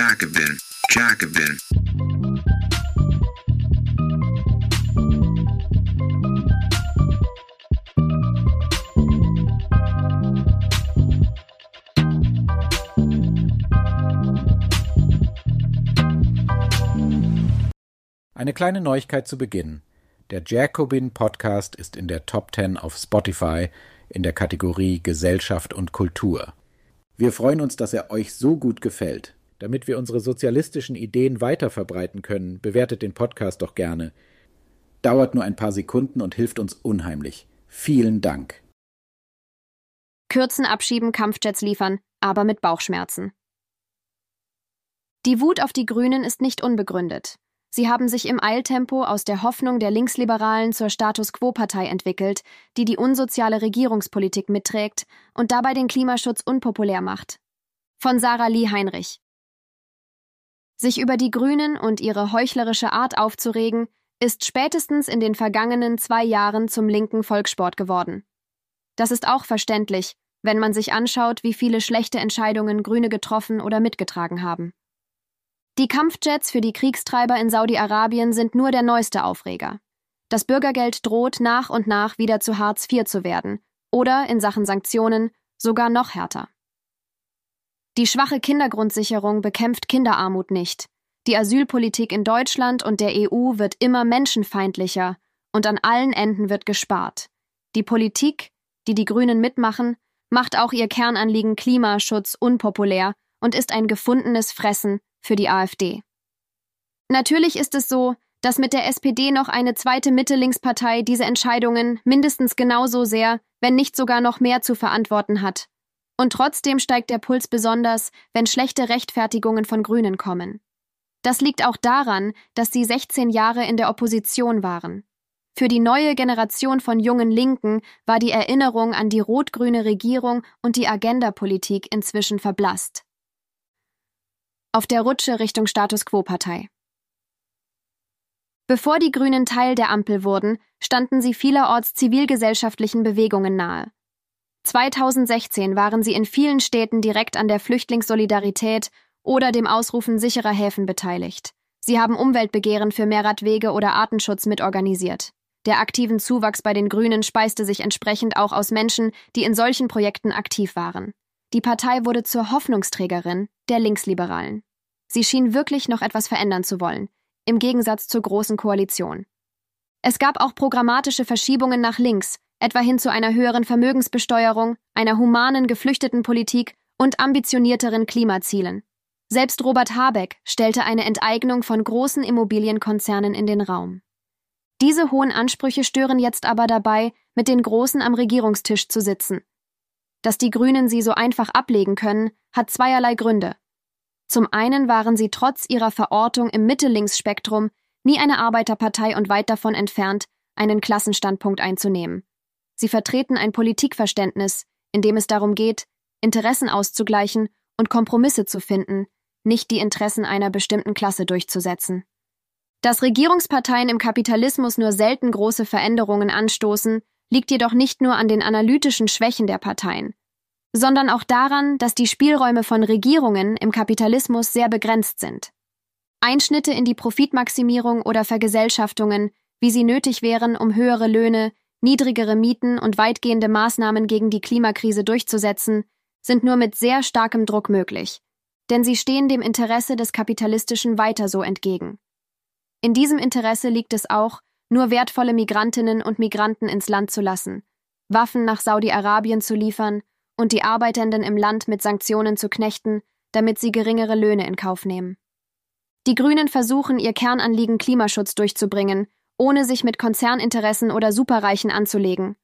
Jacobin, Jacobin. Eine kleine Neuigkeit zu Beginn. Der Jacobin Podcast ist in der Top 10 auf Spotify in der Kategorie Gesellschaft und Kultur. Wir freuen uns, dass er euch so gut gefällt. Damit wir unsere sozialistischen Ideen weiter verbreiten können, bewertet den Podcast doch gerne. Dauert nur ein paar Sekunden und hilft uns unheimlich. Vielen Dank. Kürzen, abschieben, Kampfjets liefern, aber mit Bauchschmerzen. Die Wut auf die Grünen ist nicht unbegründet. Sie haben sich im Eiltempo aus der Hoffnung der Linksliberalen zur Status Quo-Partei entwickelt, die die unsoziale Regierungspolitik mitträgt und dabei den Klimaschutz unpopulär macht. Von Sarah Lee Heinrich. Sich über die Grünen und ihre heuchlerische Art aufzuregen, ist spätestens in den vergangenen zwei Jahren zum linken Volkssport geworden. Das ist auch verständlich, wenn man sich anschaut, wie viele schlechte Entscheidungen Grüne getroffen oder mitgetragen haben. Die Kampfjets für die Kriegstreiber in Saudi-Arabien sind nur der neueste Aufreger. Das Bürgergeld droht nach und nach wieder zu Hartz IV zu werden oder in Sachen Sanktionen sogar noch härter. Die schwache Kindergrundsicherung bekämpft Kinderarmut nicht. Die Asylpolitik in Deutschland und der EU wird immer menschenfeindlicher und an allen Enden wird gespart. Die Politik, die die Grünen mitmachen, macht auch ihr Kernanliegen Klimaschutz unpopulär und ist ein gefundenes Fressen für die AfD. Natürlich ist es so, dass mit der SPD noch eine zweite Mitte-Links-Partei diese Entscheidungen mindestens genauso sehr, wenn nicht sogar noch mehr zu verantworten hat. Und trotzdem steigt der Puls besonders, wenn schlechte Rechtfertigungen von Grünen kommen. Das liegt auch daran, dass sie 16 Jahre in der Opposition waren. Für die neue Generation von jungen Linken war die Erinnerung an die rot-grüne Regierung und die Agenda-Politik inzwischen verblasst auf der Rutsche Richtung Status Quo-Partei. Bevor die Grünen Teil der Ampel wurden, standen sie vielerorts zivilgesellschaftlichen Bewegungen nahe. 2016 waren sie in vielen Städten direkt an der Flüchtlingssolidarität oder dem Ausrufen sicherer Häfen beteiligt. Sie haben Umweltbegehren für mehr Radwege oder Artenschutz mitorganisiert. Der aktiven Zuwachs bei den Grünen speiste sich entsprechend auch aus Menschen, die in solchen Projekten aktiv waren. Die Partei wurde zur Hoffnungsträgerin der Linksliberalen. Sie schien wirklich noch etwas verändern zu wollen, im Gegensatz zur Großen Koalition. Es gab auch programmatische Verschiebungen nach links, etwa hin zu einer höheren Vermögensbesteuerung, einer humanen Geflüchtetenpolitik und ambitionierteren Klimazielen. Selbst Robert Habeck stellte eine Enteignung von großen Immobilienkonzernen in den Raum. Diese hohen Ansprüche stören jetzt aber dabei, mit den Großen am Regierungstisch zu sitzen dass die Grünen sie so einfach ablegen können, hat zweierlei Gründe. Zum einen waren sie trotz ihrer Verortung im Mittellinksspektrum nie eine Arbeiterpartei und weit davon entfernt, einen Klassenstandpunkt einzunehmen. Sie vertreten ein Politikverständnis, in dem es darum geht, Interessen auszugleichen und Kompromisse zu finden, nicht die Interessen einer bestimmten Klasse durchzusetzen. Dass Regierungsparteien im Kapitalismus nur selten große Veränderungen anstoßen, liegt jedoch nicht nur an den analytischen Schwächen der Parteien, sondern auch daran, dass die Spielräume von Regierungen im Kapitalismus sehr begrenzt sind. Einschnitte in die Profitmaximierung oder Vergesellschaftungen, wie sie nötig wären, um höhere Löhne, niedrigere Mieten und weitgehende Maßnahmen gegen die Klimakrise durchzusetzen, sind nur mit sehr starkem Druck möglich, denn sie stehen dem Interesse des Kapitalistischen weiter so entgegen. In diesem Interesse liegt es auch, nur wertvolle Migrantinnen und Migranten ins Land zu lassen, Waffen nach Saudi-Arabien zu liefern und die Arbeitenden im Land mit Sanktionen zu knechten, damit sie geringere Löhne in Kauf nehmen. Die Grünen versuchen, ihr Kernanliegen Klimaschutz durchzubringen, ohne sich mit Konzerninteressen oder Superreichen anzulegen.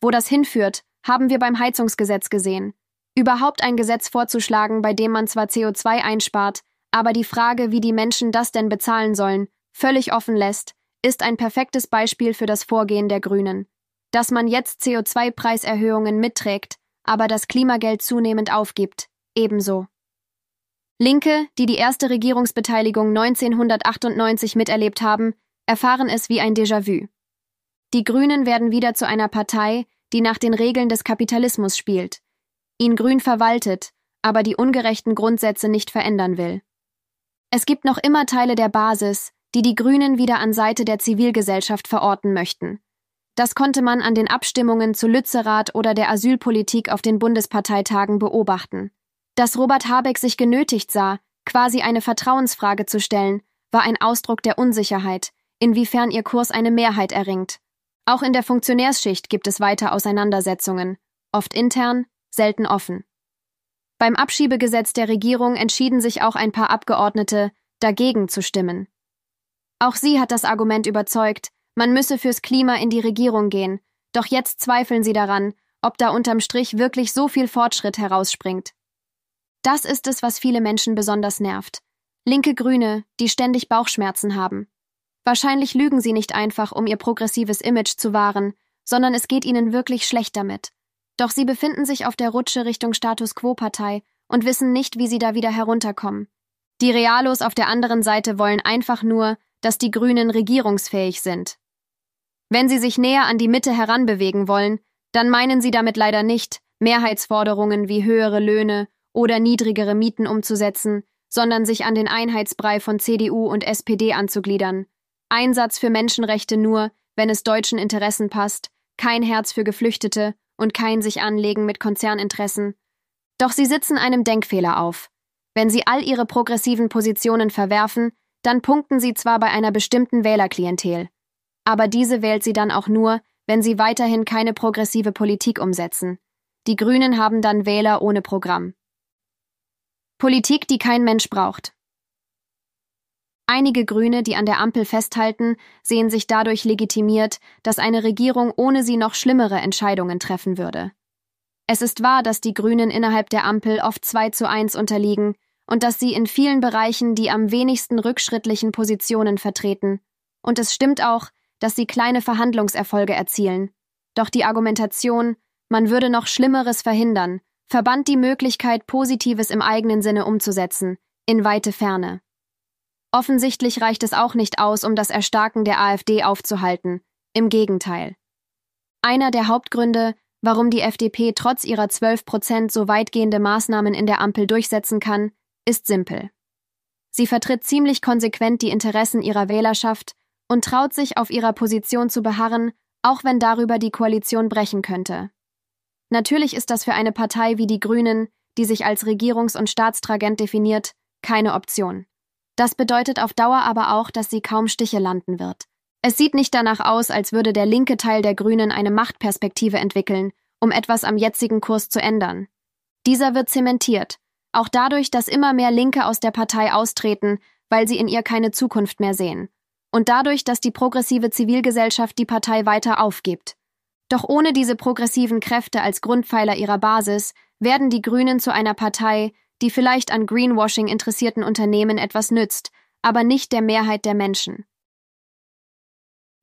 Wo das hinführt, haben wir beim Heizungsgesetz gesehen. Überhaupt ein Gesetz vorzuschlagen, bei dem man zwar CO2 einspart, aber die Frage, wie die Menschen das denn bezahlen sollen, völlig offen lässt, ist ein perfektes Beispiel für das Vorgehen der Grünen. Dass man jetzt CO2-Preiserhöhungen mitträgt, aber das Klimageld zunehmend aufgibt, ebenso. Linke, die die erste Regierungsbeteiligung 1998 miterlebt haben, erfahren es wie ein Déjà-vu. Die Grünen werden wieder zu einer Partei, die nach den Regeln des Kapitalismus spielt, ihn grün verwaltet, aber die ungerechten Grundsätze nicht verändern will. Es gibt noch immer Teile der Basis, die die Grünen wieder an Seite der Zivilgesellschaft verorten möchten. Das konnte man an den Abstimmungen zu Lützerath oder der Asylpolitik auf den Bundesparteitagen beobachten. Dass Robert Habeck sich genötigt sah, quasi eine Vertrauensfrage zu stellen, war ein Ausdruck der Unsicherheit, inwiefern ihr Kurs eine Mehrheit erringt. Auch in der Funktionärsschicht gibt es weiter Auseinandersetzungen, oft intern, selten offen. Beim Abschiebegesetz der Regierung entschieden sich auch ein paar Abgeordnete, dagegen zu stimmen. Auch sie hat das Argument überzeugt, man müsse fürs Klima in die Regierung gehen, doch jetzt zweifeln sie daran, ob da unterm Strich wirklich so viel Fortschritt herausspringt. Das ist es, was viele Menschen besonders nervt. Linke Grüne, die ständig Bauchschmerzen haben. Wahrscheinlich lügen sie nicht einfach, um ihr progressives Image zu wahren, sondern es geht ihnen wirklich schlecht damit. Doch sie befinden sich auf der Rutsche Richtung Status Quo-Partei und wissen nicht, wie sie da wieder herunterkommen. Die Realos auf der anderen Seite wollen einfach nur, dass die Grünen regierungsfähig sind. Wenn sie sich näher an die Mitte heranbewegen wollen, dann meinen sie damit leider nicht, Mehrheitsforderungen wie höhere Löhne oder niedrigere Mieten umzusetzen, sondern sich an den Einheitsbrei von CDU und SPD anzugliedern. Einsatz für Menschenrechte nur, wenn es deutschen Interessen passt, kein Herz für Geflüchtete und kein sich anlegen mit Konzerninteressen. Doch sie sitzen einem Denkfehler auf. Wenn sie all ihre progressiven Positionen verwerfen, dann punkten sie zwar bei einer bestimmten Wählerklientel, aber diese wählt sie dann auch nur, wenn sie weiterhin keine progressive Politik umsetzen. Die Grünen haben dann Wähler ohne Programm. Politik, die kein Mensch braucht. Einige Grüne, die an der Ampel festhalten, sehen sich dadurch legitimiert, dass eine Regierung ohne sie noch schlimmere Entscheidungen treffen würde. Es ist wahr, dass die Grünen innerhalb der Ampel oft 2 zu 1 unterliegen und dass sie in vielen Bereichen die am wenigsten rückschrittlichen Positionen vertreten. Und es stimmt auch, dass sie kleine Verhandlungserfolge erzielen. Doch die Argumentation, man würde noch Schlimmeres verhindern, verbannt die Möglichkeit, Positives im eigenen Sinne umzusetzen, in weite Ferne. Offensichtlich reicht es auch nicht aus, um das Erstarken der AfD aufzuhalten. Im Gegenteil. Einer der Hauptgründe, warum die FDP trotz ihrer 12 Prozent so weitgehende Maßnahmen in der Ampel durchsetzen kann, ist simpel. Sie vertritt ziemlich konsequent die Interessen ihrer Wählerschaft und traut sich auf ihrer Position zu beharren, auch wenn darüber die Koalition brechen könnte. Natürlich ist das für eine Partei wie die Grünen, die sich als Regierungs- und Staatstragent definiert, keine Option. Das bedeutet auf Dauer aber auch, dass sie kaum Stiche landen wird. Es sieht nicht danach aus, als würde der linke Teil der Grünen eine Machtperspektive entwickeln, um etwas am jetzigen Kurs zu ändern. Dieser wird zementiert, auch dadurch, dass immer mehr Linke aus der Partei austreten, weil sie in ihr keine Zukunft mehr sehen. Und dadurch, dass die progressive Zivilgesellschaft die Partei weiter aufgibt. Doch ohne diese progressiven Kräfte als Grundpfeiler ihrer Basis werden die Grünen zu einer Partei, die vielleicht an Greenwashing interessierten Unternehmen etwas nützt, aber nicht der Mehrheit der Menschen.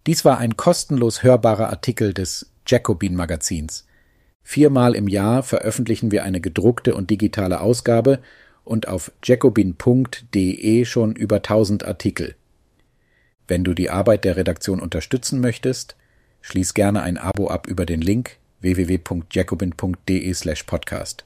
Dies war ein kostenlos hörbarer Artikel des Jacobin Magazins. Viermal im Jahr veröffentlichen wir eine gedruckte und digitale Ausgabe und auf jacobin.de schon über 1000 Artikel. Wenn du die Arbeit der Redaktion unterstützen möchtest, Schließ gerne ein Abo ab über den Link www.jacobin.de/podcast.